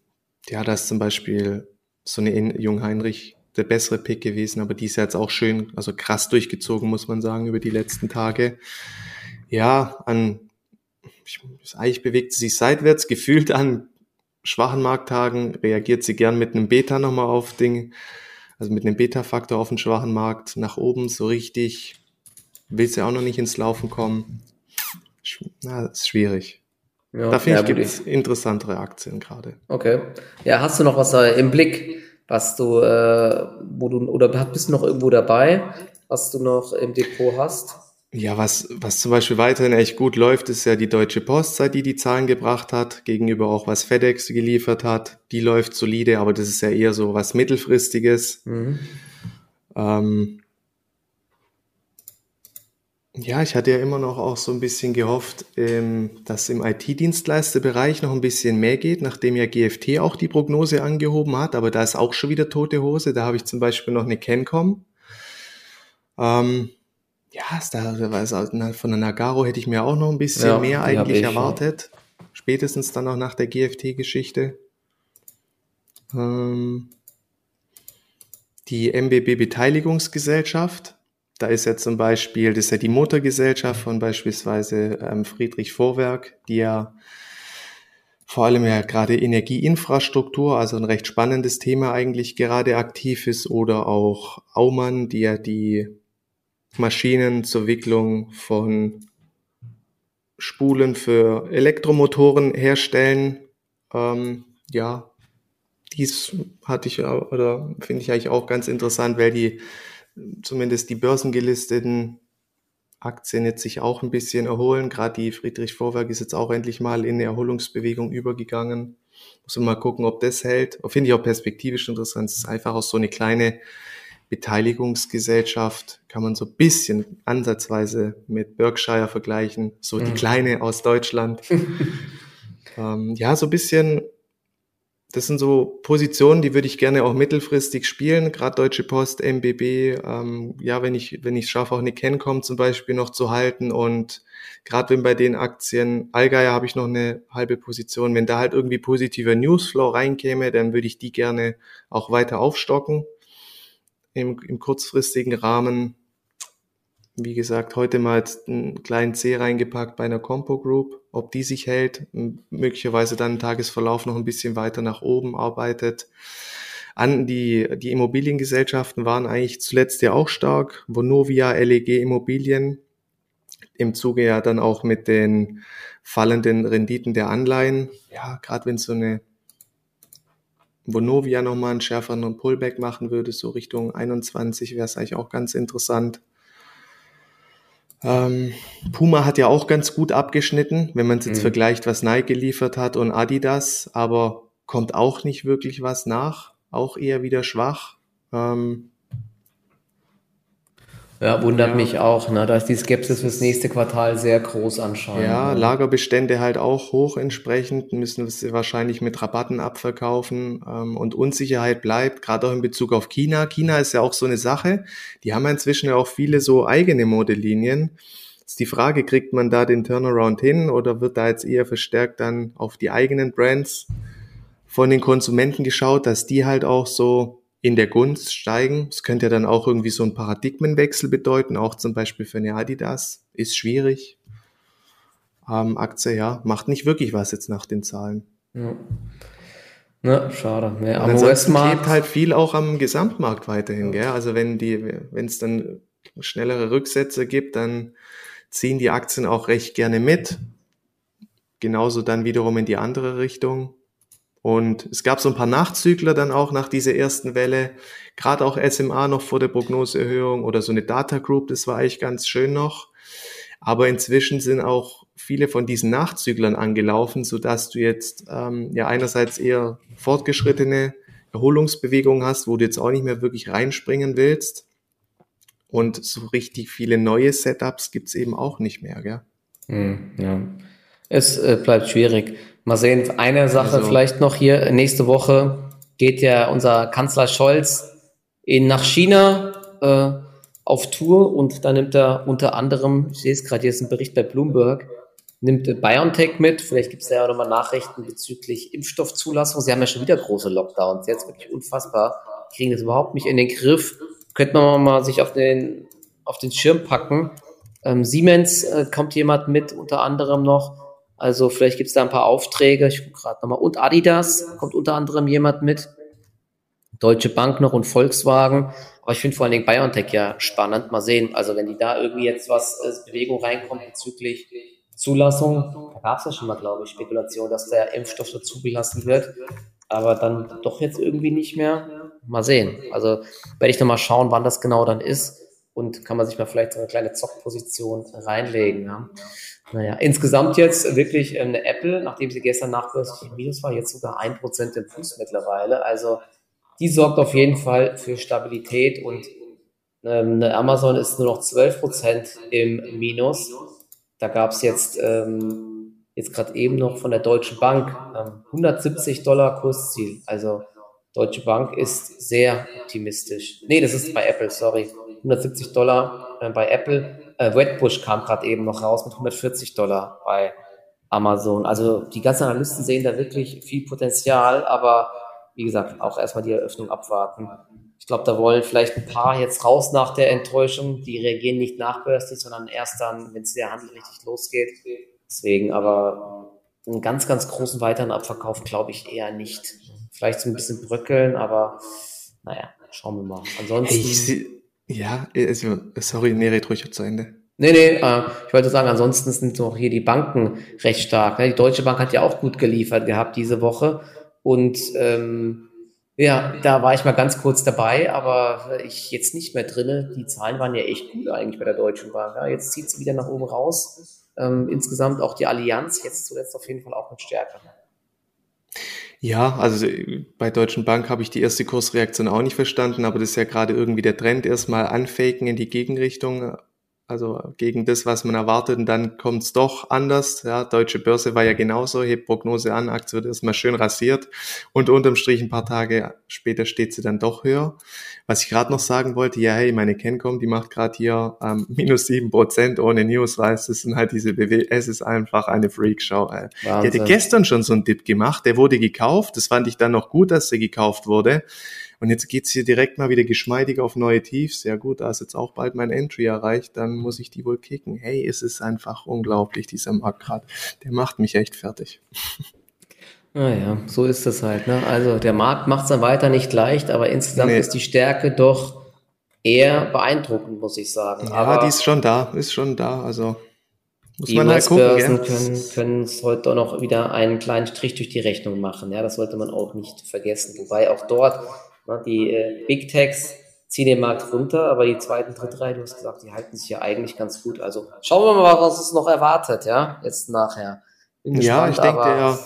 B: ja, dass zum Beispiel so eine Jung Heinrich der bessere Pick gewesen, aber die ist jetzt auch schön, also krass durchgezogen, muss man sagen, über die letzten Tage. Ja, an, eigentlich bewegt sie sich seitwärts, gefühlt an schwachen Markttagen reagiert sie gern mit einem Beta nochmal auf Ding, also mit einem Beta-Faktor auf den schwachen Markt nach oben, so richtig will sie auch noch nicht ins Laufen kommen. Na, ist schwierig. Ja, da finde ja, ich, gibt es interessantere Aktien gerade.
A: Okay. Ja, hast du noch was äh, im Blick, was du, äh, wo du, oder bist du noch irgendwo dabei, was du noch im Depot hast?
B: Ja, was, was zum Beispiel weiterhin echt gut läuft, ist ja die Deutsche Post, seit die die Zahlen gebracht hat, gegenüber auch was FedEx geliefert hat. Die läuft solide, aber das ist ja eher so was mittelfristiges. Mhm. Ähm, ja, ich hatte ja immer noch auch so ein bisschen gehofft, ähm, dass im IT-Dienstleisterbereich noch ein bisschen mehr geht, nachdem ja GFT auch die Prognose angehoben hat, aber da ist auch schon wieder tote Hose. Da habe ich zum Beispiel noch eine Cancom. Ähm, ja, ist da, von der Nagaro hätte ich mir auch noch ein bisschen ja, mehr eigentlich erwartet. Ja. Spätestens dann auch nach der GFT-Geschichte. Ähm, die MBB Beteiligungsgesellschaft da ist ja zum Beispiel, das ist ja die Motorgesellschaft von beispielsweise ähm, Friedrich Vorwerk, die ja vor allem ja gerade Energieinfrastruktur, also ein recht spannendes Thema eigentlich gerade aktiv ist, oder auch Aumann, die ja die Maschinen zur Wicklung von Spulen für Elektromotoren herstellen. Ähm, ja, dies hatte ich oder finde ich eigentlich auch ganz interessant, weil die zumindest die börsengelisteten Aktien jetzt sich auch ein bisschen erholen. Gerade die Friedrich Vorwerk ist jetzt auch endlich mal in eine Erholungsbewegung übergegangen. Muss man mal gucken, ob das hält. Finde ich auch perspektivisch interessant. Es ist einfach auch so eine kleine Beteiligungsgesellschaft. Kann man so ein bisschen ansatzweise mit Berkshire vergleichen. So die mhm. kleine aus Deutschland. ähm, ja, so ein bisschen das sind so Positionen, die würde ich gerne auch mittelfristig spielen, gerade Deutsche Post, MBB, ähm, ja, wenn ich wenn ich schaffe, auch eine Kencom zum Beispiel noch zu halten und gerade wenn bei den Aktien, Allgeier habe ich noch eine halbe Position, wenn da halt irgendwie positiver Newsflow reinkäme, dann würde ich die gerne auch weiter aufstocken im, im kurzfristigen Rahmen wie gesagt, heute mal einen kleinen C reingepackt bei einer Compo Group. Ob die sich hält, möglicherweise dann im Tagesverlauf noch ein bisschen weiter nach oben arbeitet. An die, die Immobiliengesellschaften waren eigentlich zuletzt ja auch stark. Vonovia, LEG Immobilien. Im Zuge ja dann auch mit den fallenden Renditen der Anleihen. Ja, gerade wenn so eine Vonovia nochmal einen schärferen Pullback machen würde, so Richtung 21, wäre es eigentlich auch ganz interessant. Ähm, Puma hat ja auch ganz gut abgeschnitten, wenn man es jetzt mhm. vergleicht, was Nike geliefert hat und Adidas, aber kommt auch nicht wirklich was nach, auch eher wieder schwach. Ähm,
A: ja, wundert ja. mich auch. Ne? Da ist die Skepsis fürs nächste Quartal sehr groß anscheinend.
B: Ja, ne? Lagerbestände halt auch hoch entsprechend, müssen wir sie wahrscheinlich mit Rabatten abverkaufen ähm, und Unsicherheit bleibt, gerade auch in Bezug auf China. China ist ja auch so eine Sache. Die haben ja inzwischen ja auch viele so eigene Modelinien. Ist die Frage, kriegt man da den Turnaround hin oder wird da jetzt eher verstärkt dann auf die eigenen Brands von den Konsumenten geschaut, dass die halt auch so in der Gunst steigen. Es könnte ja dann auch irgendwie so ein Paradigmenwechsel bedeuten, auch zum Beispiel für eine Adidas. Ist schwierig. Ähm, Aktie, ja, macht nicht wirklich was jetzt nach den Zahlen. Ja.
A: Na, schade.
B: Ja, am US-Markt klebt halt viel auch am Gesamtmarkt weiterhin. Gell? Also wenn die, wenn es dann schnellere Rücksätze gibt, dann ziehen die Aktien auch recht gerne mit. Genauso dann wiederum in die andere Richtung. Und es gab so ein paar Nachzügler dann auch nach dieser ersten Welle, gerade auch SMA noch vor der Prognoseerhöhung oder so eine Data Group, das war eigentlich ganz schön noch. Aber inzwischen sind auch viele von diesen Nachzüglern angelaufen, so dass du jetzt ähm, ja einerseits eher fortgeschrittene Erholungsbewegungen hast, wo du jetzt auch nicht mehr wirklich reinspringen willst. Und so richtig viele neue Setups gibt's eben auch nicht mehr, gell?
A: Hm, ja. Es äh, bleibt schwierig. Mal sehen, eine Sache also. vielleicht noch hier. Nächste Woche geht ja unser Kanzler Scholz in, nach China äh, auf Tour und da nimmt er unter anderem, ich sehe es gerade, hier ist ein Bericht bei Bloomberg, nimmt BioNTech mit. Vielleicht gibt es da ja auch nochmal Nachrichten bezüglich Impfstoffzulassung. Sie haben ja schon wieder große Lockdowns, jetzt wirklich unfassbar. kriegen das überhaupt nicht in den Griff. Könnte man mal sich auf den, auf den Schirm packen. Ähm, Siemens äh, kommt jemand mit, unter anderem noch. Also vielleicht gibt es da ein paar Aufträge. Ich gucke gerade nochmal. Und Adidas kommt unter anderem jemand mit. Deutsche Bank noch und Volkswagen. Aber ich finde vor allen Dingen BioNTech ja spannend. Mal sehen. Also wenn die da irgendwie jetzt was äh, Bewegung reinkommt bezüglich Zulassung, da gab es ja schon mal, glaube ich, Spekulation, dass der Impfstoff so zugelassen wird. Aber dann doch jetzt irgendwie nicht mehr. Mal sehen. Also werde ich nochmal schauen, wann das genau dann ist. Und kann man sich mal vielleicht so eine kleine Zockposition reinlegen. Ja. Naja, insgesamt jetzt wirklich eine Apple, nachdem sie gestern nachbörslich im Minus war, jetzt sogar ein Prozent im Plus mittlerweile. Also die sorgt auf jeden Fall für Stabilität und ähm, Amazon ist nur noch 12% im Minus. Da gab es jetzt, ähm, jetzt gerade eben noch von der Deutschen Bank ähm, 170 Dollar Kursziel. Also Deutsche Bank ist sehr optimistisch. Nee, das ist bei Apple, sorry. 170 Dollar äh, bei Apple. Äh, Redbush kam gerade eben noch raus mit 140 Dollar bei Amazon. Also die ganzen Analysten sehen da wirklich viel Potenzial, aber wie gesagt, auch erstmal die Eröffnung abwarten. Ich glaube, da wollen vielleicht ein paar jetzt raus nach der Enttäuschung. Die reagieren nicht nachbörslich, sondern erst dann, wenn es der Handel richtig losgeht. Deswegen aber einen ganz, ganz großen weiteren Abverkauf glaube ich eher nicht. Vielleicht so ein bisschen bröckeln, aber naja, schauen wir mal. Ansonsten.
B: Ich, ja, also, sorry, nee, red ruhig zu Ende.
A: Nee, nee, äh, ich wollte sagen, ansonsten sind auch hier die Banken recht stark. Ne? Die Deutsche Bank hat ja auch gut geliefert gehabt diese Woche. Und ähm, ja, da war ich mal ganz kurz dabei, aber ich jetzt nicht mehr drinne. Die Zahlen waren ja echt gut eigentlich bei der Deutschen Bank. Ja, jetzt zieht sie wieder nach oben raus. Ähm, insgesamt auch die Allianz jetzt zuletzt auf jeden Fall auch mit Stärke.
B: Ja, also bei Deutschen Bank habe ich die erste Kursreaktion auch nicht verstanden, aber das ist ja gerade irgendwie der Trend, erstmal anfaken in die Gegenrichtung also gegen das, was man erwartet, und dann kommt es doch anders. Ja, deutsche Börse war ja genauso, hebt Prognose an, Aktie wird erstmal schön rasiert und unterm Strich ein paar Tage später steht sie dann doch höher. Was ich gerade noch sagen wollte, ja, hey, meine Kencom, die macht gerade hier ähm, minus sieben Prozent ohne News, weißt das sind halt diese BW, es ist einfach eine Freakshow. Ey. Die hatte gestern schon so einen Dip gemacht, der wurde gekauft, das fand ich dann noch gut, dass der gekauft wurde. Und jetzt geht's hier direkt mal wieder geschmeidig auf neue Tiefs. Ja gut, da ist jetzt auch bald mein Entry erreicht, dann muss ich die wohl kicken. Hey, es ist einfach unglaublich, dieser Markt gerade. Der macht mich echt fertig.
A: Naja, ah so ist es halt. Ne? Also der Markt macht es dann weiter nicht leicht, aber insgesamt nee. ist die Stärke doch eher beeindruckend, muss ich sagen.
B: Ja,
A: aber
B: die ist schon da, ist schon da. Also
A: muss die man halt gucken. Börsen können, können es heute auch noch wieder einen kleinen Strich durch die Rechnung machen. Ja, das sollte man auch nicht vergessen. Wobei auch dort die äh, Big Techs ziehen den Markt runter, aber die zweiten, dritte Reihe, du hast gesagt, die halten sich ja eigentlich ganz gut. Also schauen wir mal, was es noch erwartet, ja, jetzt nachher.
B: Gespannt, ja, ich denke, der,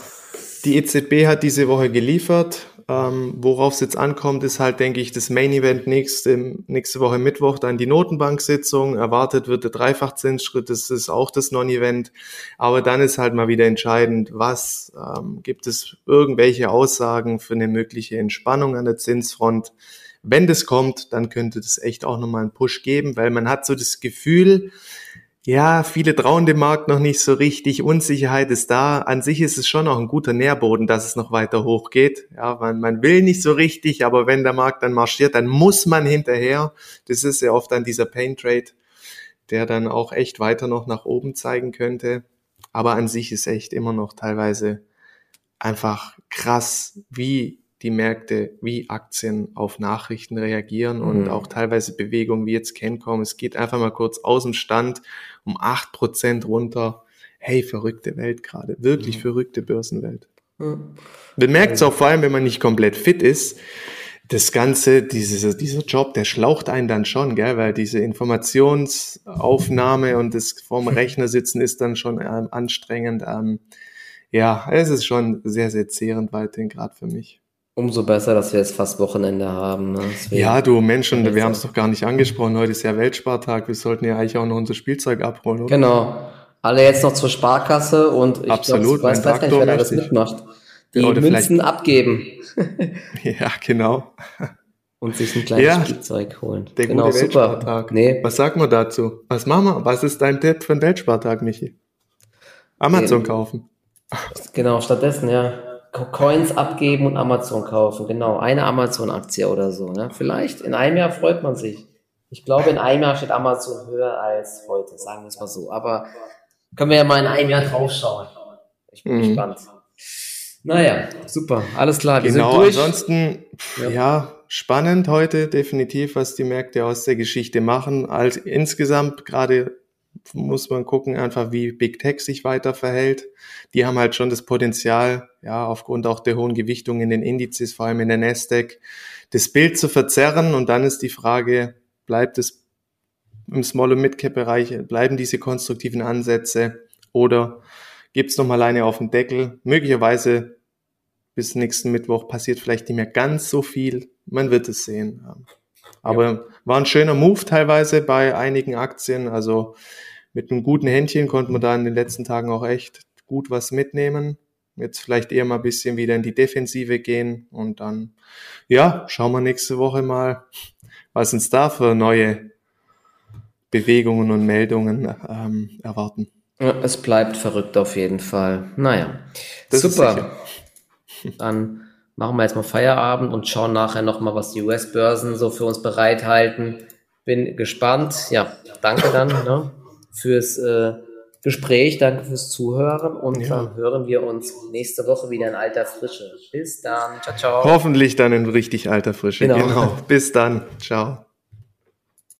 B: die EZB hat diese Woche geliefert. Ähm, Worauf es jetzt ankommt, ist halt, denke ich, das Main Event nächste, nächste Woche Mittwoch, dann die Notenbank-Sitzung. Erwartet wird der Dreifachzinsschritt, das ist auch das Non-Event. Aber dann ist halt mal wieder entscheidend, was ähm, gibt es irgendwelche Aussagen für eine mögliche Entspannung an der Zinsfront. Wenn das kommt, dann könnte das echt auch nochmal einen Push geben, weil man hat so das Gefühl, ja, viele trauen dem Markt noch nicht so richtig. Unsicherheit ist da. An sich ist es schon noch ein guter Nährboden, dass es noch weiter hochgeht. Ja, man, man will nicht so richtig, aber wenn der Markt dann marschiert, dann muss man hinterher. Das ist ja oft dann dieser Pain Trade, der dann auch echt weiter noch nach oben zeigen könnte. Aber an sich ist echt immer noch teilweise einfach krass, wie die Märkte wie Aktien auf Nachrichten reagieren mhm. und auch teilweise Bewegungen wie jetzt Kencom. Es geht einfach mal kurz aus dem Stand um acht Prozent runter. Hey, verrückte Welt gerade. Wirklich mhm. verrückte Börsenwelt. Mhm. Man merkt es auch vor allem, wenn man nicht komplett fit ist. Das Ganze, diese, dieser Job, der schlaucht einen dann schon, gell? weil diese Informationsaufnahme und das vorm Rechner sitzen ist dann schon ähm, anstrengend. Ähm, ja, es ist schon sehr, sehr zehrend weiterhin, gerade für mich.
A: Umso besser, dass wir jetzt fast Wochenende haben. Ne?
B: Ja, du Menschen, wir haben es doch gar nicht angesprochen. Heute ist ja Weltspartag. Wir sollten ja eigentlich auch noch unser Spielzeug abholen,
A: oder? Genau. Alle jetzt noch zur Sparkasse und
B: ich Absolut, glaub, ich weiß gar nicht, wer da das
A: mitmacht. Die oder Münzen abgeben.
B: ja, genau.
A: Und sich ein kleines ja, Spielzeug holen.
B: Der genau, gute Weltspartag. Nee. Was sagt man dazu? Was machen wir? Was ist dein Tipp für den Weltspartag, Michi? Amazon Den, kaufen.
A: Genau, stattdessen, ja. Coins abgeben und Amazon kaufen. Genau, eine Amazon-Aktie oder so. Ne? Vielleicht in einem Jahr freut man sich. Ich glaube, in einem Jahr steht Amazon höher als heute, sagen wir es mal so. Aber können wir ja mal in einem Jahr draufschauen. Ich bin mhm. gespannt. Naja, super, alles klar.
B: Wir genau, ansonsten, ja. ja. spannend heute definitiv, was die Märkte aus der Geschichte machen. Als insgesamt gerade muss man gucken, einfach wie Big Tech sich weiter verhält. Die haben halt schon das Potenzial, ja, aufgrund auch der hohen Gewichtung in den Indizes, vor allem in der Nasdaq, das Bild zu verzerren. Und dann ist die Frage, bleibt es im Small- und Mid-Cap-Bereich, bleiben diese konstruktiven Ansätze oder gibt es nochmal eine auf den Deckel? Möglicherweise bis nächsten Mittwoch passiert vielleicht nicht mehr ganz so viel. Man wird es sehen. Aber ja. war ein schöner Move teilweise bei einigen Aktien. Also mit einem guten Händchen konnte man da in den letzten Tagen auch echt gut was mitnehmen. Jetzt vielleicht eher mal ein bisschen wieder in die Defensive gehen und dann, ja, schauen wir nächste Woche mal, was uns da für neue Bewegungen und Meldungen ähm, erwarten.
A: Ja, es bleibt verrückt auf jeden Fall. Naja, das super. Dann machen wir jetzt mal Feierabend und schauen nachher nochmal, was die US-Börsen so für uns bereithalten. Bin gespannt. Ja, danke dann ne, fürs äh, Gespräch, danke fürs Zuhören und ja. dann hören wir uns nächste Woche wieder in alter Frische. Bis dann. Ciao, ciao.
B: Hoffentlich dann in richtig alter Frische. Genau. genau. Bis dann. Ciao.